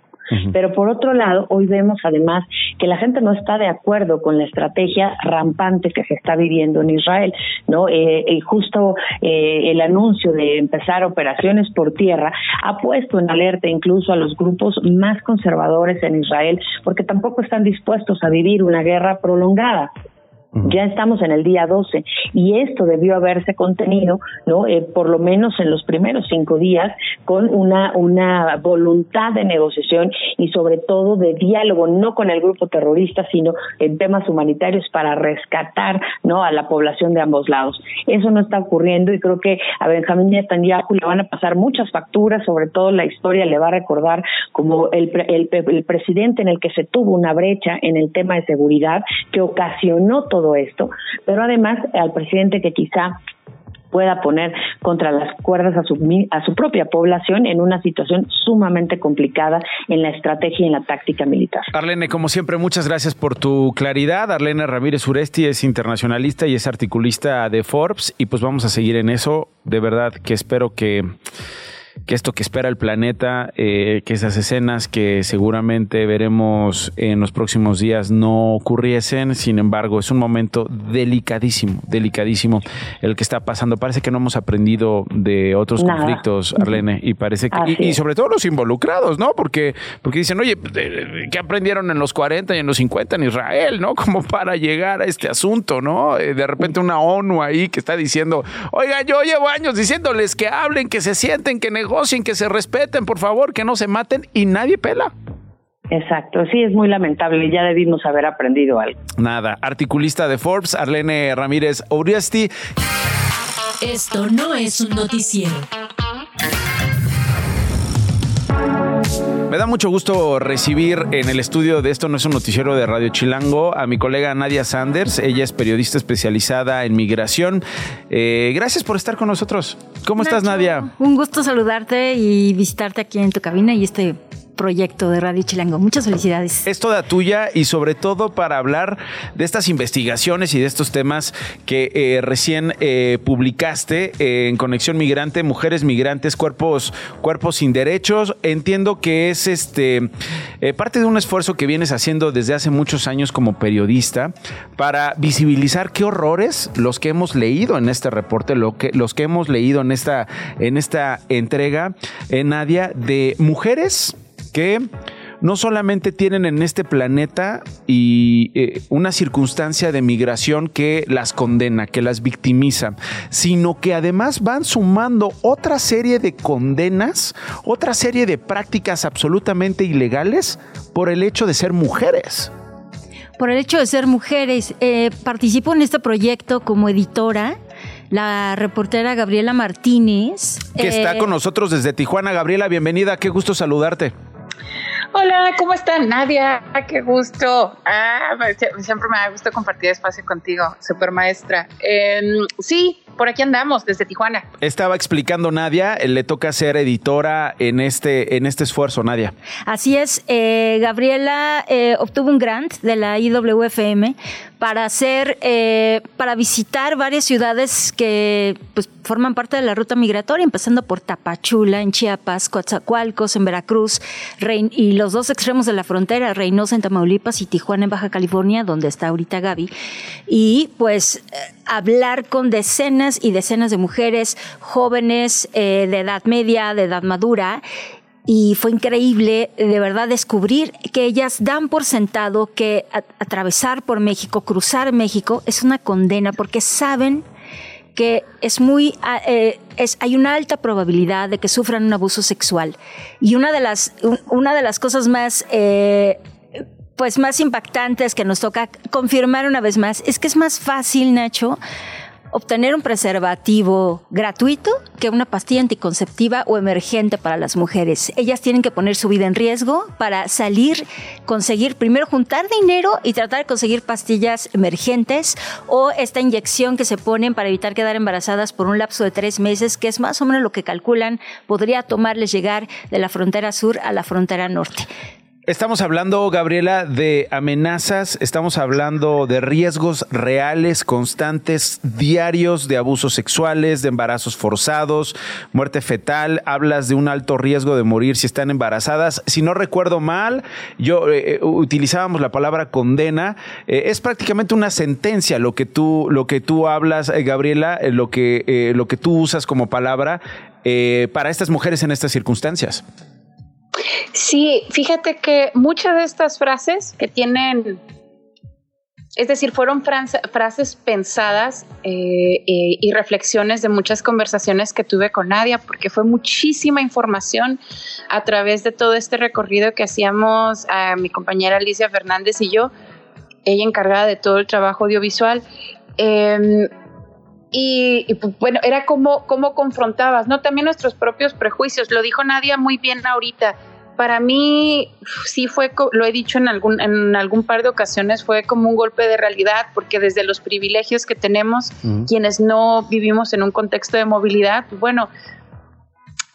Pero por otro lado, hoy vemos además que la gente no está de acuerdo con la estrategia rampante que se está viviendo en Israel, ¿no? Eh, eh justo eh, el anuncio de empezar operaciones por tierra ha puesto en alerta incluso a los grupos más conservadores en Israel, porque tampoco están dispuestos a vivir una guerra prolongada. Ya estamos en el día 12 y esto debió haberse contenido, ¿no? Eh, por lo menos en los primeros cinco días con una una voluntad de negociación y sobre todo de diálogo, no con el grupo terrorista, sino en temas humanitarios para rescatar, ¿no? A la población de ambos lados. Eso no está ocurriendo y creo que a Benjamín Netanyahu le van a pasar muchas facturas, sobre todo la historia le va a recordar como el, el, el presidente en el que se tuvo una brecha en el tema de seguridad que ocasionó todo esto, pero además al presidente que quizá pueda poner contra las cuerdas a su, a su propia población en una situación sumamente complicada en la estrategia y en la táctica militar. Arlene, como siempre, muchas gracias por tu claridad. Arlene Ramírez Uresti es internacionalista y es articulista de Forbes y pues vamos a seguir en eso. De verdad que espero que que esto que espera el planeta, eh, que esas escenas que seguramente veremos en los próximos días no ocurriesen. Sin embargo, es un momento delicadísimo, delicadísimo el que está pasando. Parece que no hemos aprendido de otros conflictos, Arlene, y parece que, y, sobre todo los involucrados, ¿no? Porque, porque dicen, oye, ¿qué aprendieron en los 40 y en los 50 en Israel, ¿no? *laughs* Como para llegar a este asunto, ¿no? Eh, de repente una ONU ahí que está diciendo, oiga, yo llevo años diciéndoles que hablen, que se sienten, que negocien, que se respeten, por favor, que no se maten y nadie pela. Exacto, sí, es muy lamentable, ya debimos haber aprendido algo. Nada, articulista de Forbes, Arlene Ramírez Uriasti. Esto no es un noticiero. Me da mucho gusto recibir en el estudio de Esto no es un noticiero de Radio Chilango a mi colega Nadia Sanders. Ella es periodista especializada en migración. Eh, gracias por estar con nosotros. ¿Cómo estás, Nadia? Un gusto saludarte y visitarte aquí en tu cabina y este proyecto de Radio Chilango. Muchas felicidades. Es toda tuya y sobre todo para hablar de estas investigaciones y de estos temas que eh, recién eh, publicaste eh, en Conexión Migrante, Mujeres Migrantes, Cuerpos, Cuerpos sin Derechos. Entiendo que es este parte de un esfuerzo que vienes haciendo desde hace muchos años como periodista para visibilizar qué horrores los que hemos leído en este reporte, los que hemos leído en esta, en esta entrega, Nadia, de mujeres que no solamente tienen en este planeta y eh, una circunstancia de migración que las condena, que las victimiza, sino que además van sumando otra serie de condenas, otra serie de prácticas absolutamente ilegales por el hecho de ser mujeres por el hecho de ser mujeres. Eh, participo en este proyecto como editora. La reportera Gabriela Martínez. Que está eh, con nosotros desde Tijuana. Gabriela, bienvenida. Qué gusto saludarte. Hola, ¿cómo está Nadia? Qué gusto. Ah, siempre me da gusto compartir espacio contigo, super maestra. Em, sí, por aquí andamos, desde Tijuana. Estaba explicando Nadia, le toca ser editora en este, en este esfuerzo, Nadia. Así es, eh, Gabriela eh, obtuvo un grant de la IWFM para hacer, eh, para visitar varias ciudades que pues, forman parte de la ruta migratoria, empezando por Tapachula, en Chiapas, Coatzacoalcos, en Veracruz, y los dos extremos de la frontera, Reynosa en Tamaulipas y Tijuana en Baja California, donde está ahorita Gaby. Y pues hablar con decenas y decenas de mujeres jóvenes eh, de edad media, de edad madura, y fue increíble de verdad descubrir que ellas dan por sentado que atravesar por México, cruzar México es una condena porque saben que es muy eh, es, hay una alta probabilidad de que sufran un abuso sexual. Y una de las una de las cosas más eh, pues más impactantes que nos toca confirmar una vez más es que es más fácil, Nacho, obtener un preservativo gratuito que una pastilla anticonceptiva o emergente para las mujeres. Ellas tienen que poner su vida en riesgo para salir, conseguir, primero juntar dinero y tratar de conseguir pastillas emergentes o esta inyección que se ponen para evitar quedar embarazadas por un lapso de tres meses, que es más o menos lo que calculan podría tomarles llegar de la frontera sur a la frontera norte. Estamos hablando, Gabriela, de amenazas, estamos hablando de riesgos reales, constantes, diarios de abusos sexuales, de embarazos forzados, muerte fetal, hablas de un alto riesgo de morir si están embarazadas. Si no recuerdo mal, yo eh, eh, utilizábamos la palabra condena, eh, es prácticamente una sentencia lo que tú, lo que tú hablas, Gabriela, lo, que, lo que tú usas como palabra para estas mujeres en estas circunstancias. Sí, fíjate que muchas de estas frases que tienen, es decir, fueron frases pensadas eh, y reflexiones de muchas conversaciones que tuve con Nadia, porque fue muchísima información a través de todo este recorrido que hacíamos a mi compañera Alicia Fernández y yo, ella encargada de todo el trabajo audiovisual. Em, y, pues, bueno, era como, como confrontabas, ¿no? También nuestros propios prejuicios. Lo dijo Nadia muy bien ahorita para mí sí fue, lo he dicho en algún, en algún par de ocasiones, fue como un golpe de realidad, porque desde los privilegios que tenemos, quienes no vivimos en un contexto de movilidad, bueno,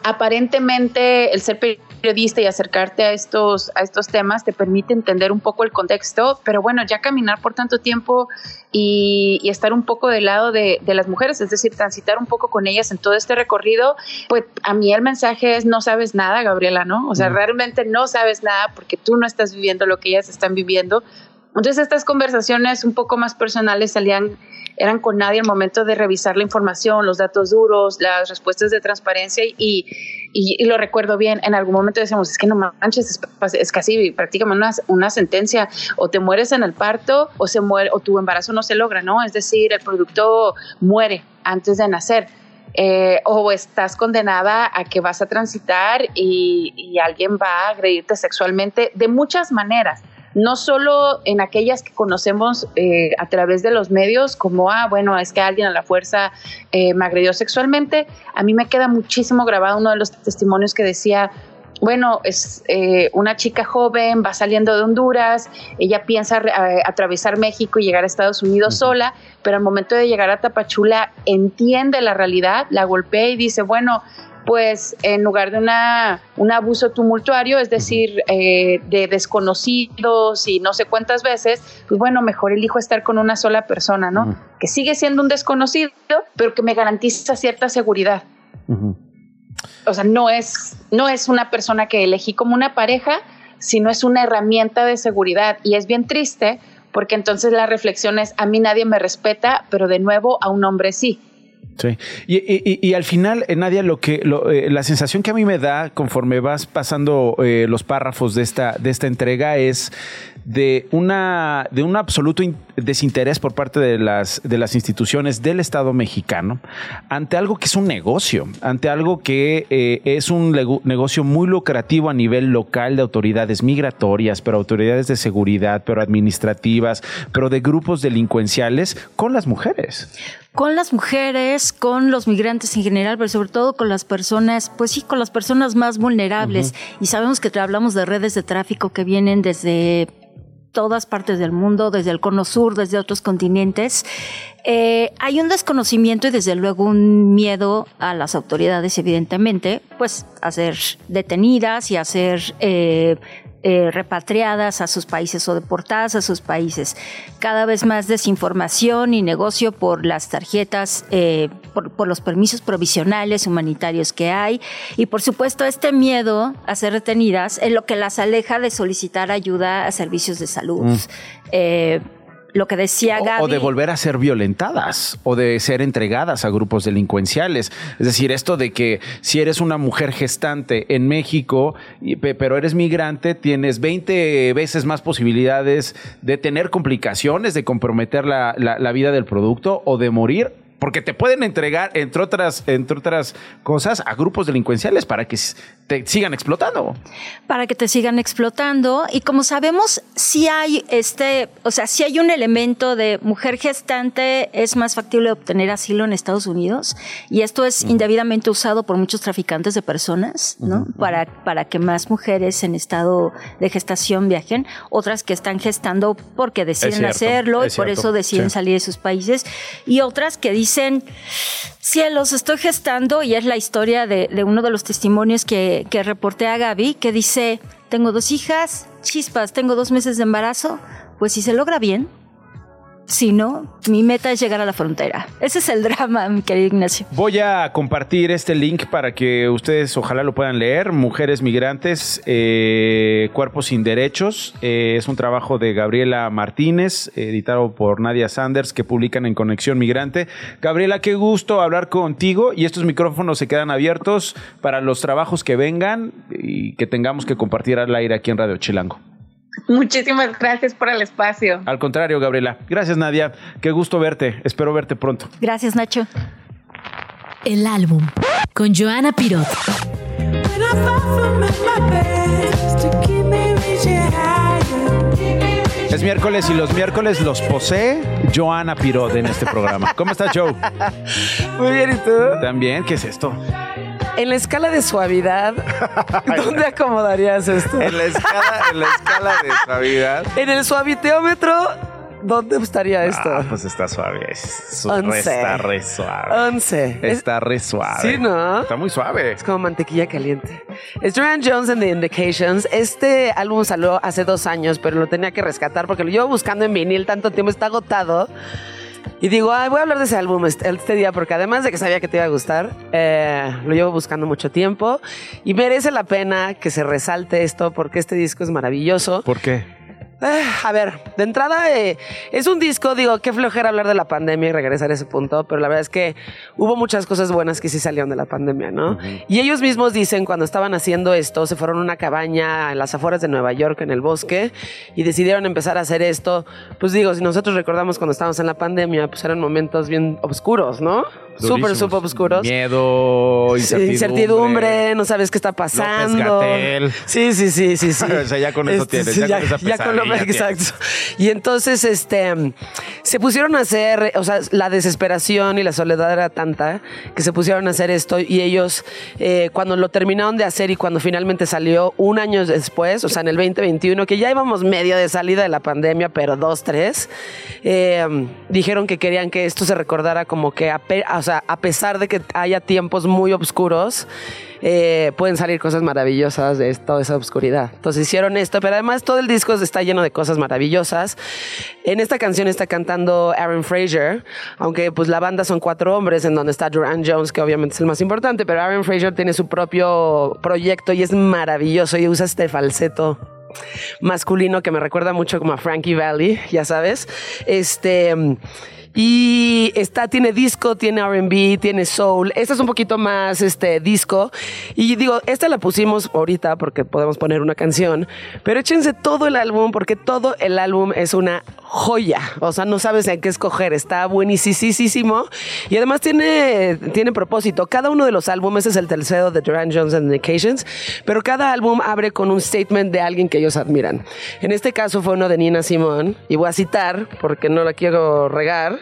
aparentemente el ser periodista y acercarte a estos, a estos temas te permite entender un poco el contexto, pero bueno, ya caminar por tanto tiempo y, estar un poco del lado de, las mujeres, es decir, transitar un poco con ellas en todo este recorrido, pues a mí el mensaje es no sabes nada, Gabriela, ¿no? O sea, realmente no sabes nada porque tú no estás viviendo lo que ellas están viviendo. Entonces estas conversaciones un poco más personales salían eran con nadie al momento de revisar la información, los datos duros, las respuestas de transparencia y, y, lo recuerdo bien, en algún momento decíamos, es que no manches, es, casi prácticamente una, una, sentencia, o te mueres en el parto o, se muere, o tu embarazo no se logra, ¿no? Es decir, el producto muere antes de nacer. Eh, o estás condenada a que vas a transitar y, y alguien va a agredirte sexualmente de muchas maneras no solo en aquellas que conocemos eh, a través de los medios, como, ah, bueno, es que alguien a la fuerza eh, me agredió sexualmente, a mí me queda muchísimo grabado uno de los testimonios que decía, bueno, es eh, una chica joven, va saliendo de Honduras, ella piensa atravesar México y llegar a Estados Unidos sola, pero al momento de llegar a Tapachula entiende la realidad, la golpea y dice, bueno, pues en lugar de una, un abuso tumultuario, es decir, eh, de desconocidos y no sé cuántas veces, pues bueno, mejor elijo estar con una sola persona, ¿no? Que sigue siendo un desconocido, pero que me garantiza cierta seguridad. O sea, no es, no es una persona que elegí como una pareja, sino es una herramienta de seguridad. Y es bien triste porque entonces la reflexión es, a mí nadie me respeta, pero de nuevo a un hombre sí. Sí. Y, al final, eh, Nadia, lo que eh, la sensación que a mí me da conforme vas pasando eh, los párrafos de esta, de esta entrega es de una de un absoluto desinterés por parte de las de las instituciones del Estado mexicano ante algo que es un negocio, ante algo que es un negocio muy lucrativo a nivel local de autoridades migratorias, pero autoridades de seguridad, pero administrativas, pero de grupos delincuenciales con las mujeres con las mujeres, con los migrantes en general, pero sobre todo con las personas, pues sí, con las personas más vulnerables. Y sabemos que hablamos de redes de tráfico que vienen desde todas partes del mundo, desde el cono sur, desde otros continentes. Eh, hay un desconocimiento y desde luego un miedo a las autoridades, evidentemente, pues a ser detenidas y a ser eh, eh, repatriadas a sus países o deportadas a sus países. Cada vez más desinformación y negocio por las tarjetas, eh, por, los permisos provisionales humanitarios que hay y por supuesto este miedo a ser retenidas es lo que las aleja de solicitar ayuda a servicios de salud. Mm. Eh, lo que decía Gaby. O, de volver a ser violentadas o de ser entregadas a grupos delincuenciales. Es decir, esto de que si eres una mujer gestante en México, pero eres migrante, tienes 20 veces más posibilidades de tener complicaciones, de comprometer la, la vida del producto o de morir porque te pueden entregar, entre otras, entre otras cosas, a grupos delincuenciales para que te sigan explotando. Para que te sigan explotando. Y como sabemos, si hay este, o sea, si hay un elemento de mujer gestante, es más factible obtener asilo en Estados Unidos. Y esto es indebidamente usado por muchos traficantes de personas, ¿no? para, para que más mujeres en estado de gestación viajen. Otras que están gestando porque deciden hacerlo y por eso deciden salir de sus países. Y otras que dicen dicen, cielos, estoy gestando, y es la historia de, uno de los testimonios que, que reporté a Gaby, que dice, tengo dos hijas, chispas, tengo dos meses de embarazo, pues si se logra bien, si no, mi meta es llegar a la frontera. Ese es el *laughs* drama, mi querido Ignacio. Voy a compartir este link para que ustedes ojalá lo puedan leer. Mujeres migrantes, eh, cuerpos sin derechos. Eh, es un trabajo de Gabriela Martínez, editado por Nadia Sanders, que publican en Conexión Migrante. Gabriela, qué gusto hablar contigo y estos micrófonos se quedan abiertos para los trabajos que vengan y que tengamos que compartir al aire aquí en Radio Chilango. Muchísimas gracias por el espacio. Al contrario, Gabriela. Gracias, Nadia. Qué gusto verte. Espero verte pronto. Gracias, Nacho. El álbum con Joana Pirot. Es miércoles y los miércoles los posee Joana Pirot en este programa. ¿Cómo estás, Joe? *laughs* Muy bien, ¿y tú? También, ¿qué es esto? En la escala de suavidad, *laughs* ¿dónde acomodarías esto? En la escala, en la escala de suavidad. En el suaviteómetro, ¿dónde estaría esto? Ah, pues está suave. Es su- Once. Está re suave. Once. Es- Está re suave. Sí, ¿no? Está muy suave. Es como mantequilla caliente. Es Duran Jones and the Indications. Este álbum salió hace dos años, pero lo tenía que rescatar porque lo llevo buscando en vinil tanto tiempo, está agotado. Y digo, "Ay, voy a hablar de ese álbum este, este día porque además de que sabía que te iba a gustar, eh, lo llevo buscando mucho tiempo y merece la pena que se resalte esto porque este disco es maravilloso. ¿Por qué? Eh, a ver, de entrada eh, es un disco, digo, qué flojera hablar de la pandemia y regresar a ese punto, pero la verdad es que hubo muchas cosas buenas que sí salieron de la pandemia, ¿no? Y ellos mismos dicen cuando estaban haciendo esto, se fueron a una cabaña en las afueras de Nueva York, en el bosque, y decidieron empezar a hacer esto. Pues digo, si nosotros recordamos cuando estábamos en la pandemia, pues eran momentos bien oscuros, ¿no? Súper, súper oscuros. Miedo, incertidumbre. incertidumbre, no sabes qué está pasando. Sí, sí, sí, sí, sí. *laughs* O sea, ya con eso tienes, sí, ya con esa ya con lo- pesadilla exacto. Y entonces, este, se pusieron a hacer, o sea, la desesperación y la soledad era tanta que se pusieron a hacer esto y ellos, eh, cuando lo terminaron de hacer y cuando finalmente salió un año después, o sea, en el 2021, que ya íbamos medio de salida de la pandemia, pero dos, tres, eh, dijeron que querían que esto se recordara como que, a, sea, a pesar de que haya tiempos muy oscuros, eh, pueden salir cosas maravillosas de toda esa oscuridad. Entonces hicieron esto, pero además todo el disco está lleno de cosas maravillosas. En esta canción está cantando Aaron Fraser, aunque pues la banda son cuatro hombres, en donde está Duran Jones, que obviamente es el más importante, pero Aaron Fraser tiene su propio proyecto y es maravilloso y usa este falseto masculino que me recuerda mucho como a Frankie Valley, ya sabes. Este. Y está, tiene disco, tiene RB, tiene soul. Esta es un poquito más este disco. Y digo, esta la pusimos ahorita porque podemos poner una canción. Pero échense todo el álbum porque todo el álbum es una joya. O sea, no sabes en qué escoger. Está buenísimo. Y además tiene, tiene propósito. Cada uno de los álbumes es el tercero de Duran Jones and the Indications. Pero cada álbum abre con un statement de alguien que ellos admiran. En este caso fue uno de Nina Simone. Y voy a citar porque no la quiero regar.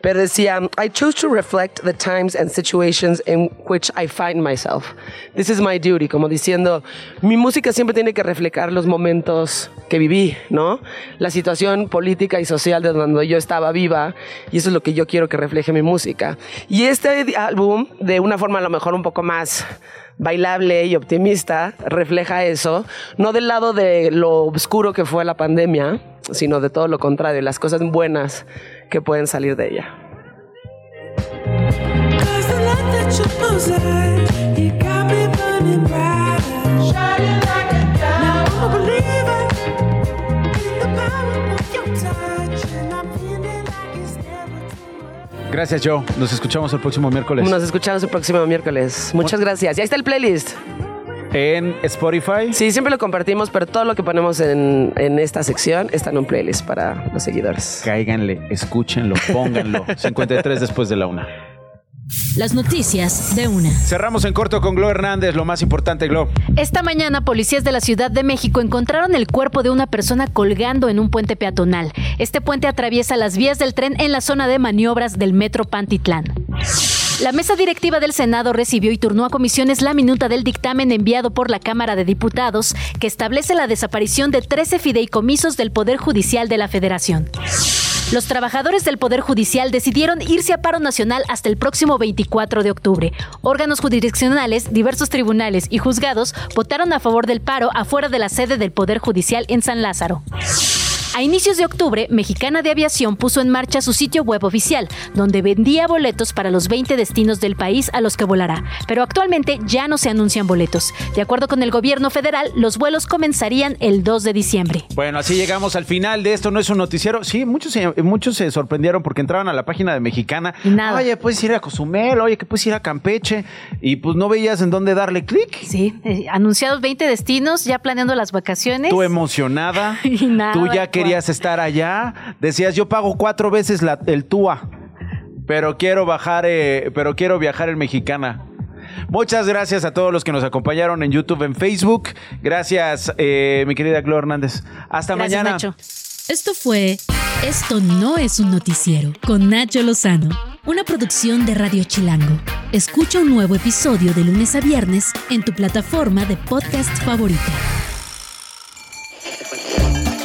Pero decía, I chose to reflect the times and situations in which I find myself. This is my duty, como diciendo, mi música siempre tiene que reflejar los momentos que viví, ¿no? La situación política y social de donde yo estaba viva, y eso es lo que yo quiero que refleje mi música. Y este álbum, de una forma a lo mejor un poco más bailable y optimista, refleja eso, no del lado de lo oscuro que fue la pandemia, sino de todo lo contrario, las cosas buenas que pueden salir de ella. Gracias, Joe. Nos escuchamos el próximo miércoles. Nos escuchamos el próximo miércoles. Muchas gracias. Y ahí está el playlist. En Spotify. Sí, siempre lo compartimos, pero todo lo que ponemos en, en esta sección está en un playlist para los seguidores. Cáiganle, escúchenlo, pónganlo. *laughs* 53 después de la una. Las noticias de una. Cerramos en corto con Glo Hernández, lo más importante, Glo. Esta mañana, policías de la Ciudad de México encontraron el cuerpo de una persona colgando en un puente peatonal. Este puente atraviesa las vías del tren en la zona de maniobras del Metro Pantitlán. La mesa directiva del Senado recibió y turnó a comisiones la minuta del dictamen enviado por la Cámara de Diputados que establece la desaparición de 13 fideicomisos del Poder Judicial de la Federación. Los trabajadores del Poder Judicial decidieron irse a paro nacional hasta el próximo 24 de octubre. Órganos jurisdiccionales, diversos tribunales y juzgados votaron a favor del paro afuera de la sede del Poder Judicial en San Lázaro. A inicios de octubre, Mexicana de Aviación puso en marcha su sitio web oficial, donde vendía boletos para los 20 destinos del país a los que volará. Pero actualmente ya no se anuncian boletos. De acuerdo con el gobierno federal, los vuelos comenzarían el 2 de diciembre. Bueno, así llegamos al final de esto. No es un noticiero. Sí, muchos se, muchos se sorprendieron porque entraban a la página de Mexicana. nada. Oye, puedes ir a Cozumel, oye, que puedes ir a Campeche. Y pues no veías en dónde darle clic. Sí, eh, anunciados 20 destinos, ya planeando las vacaciones. Tú emocionada. *laughs* Y nada, Tú ya cual. Querías estar allá. Decías, yo pago cuatro veces la- el TUA. Pero quiero bajar, eh, pero quiero viajar en Mexicana. Muchas gracias a todos los que nos acompañaron en YouTube, en Facebook. Gracias, eh, mi querida Glo Hernández. Hasta Gracias, mañana. Nacho. Esto fue Esto no es un noticiero con Nacho Lozano, una producción de Radio Chilango. Escucha un nuevo episodio de lunes a viernes en tu plataforma de podcast favorita.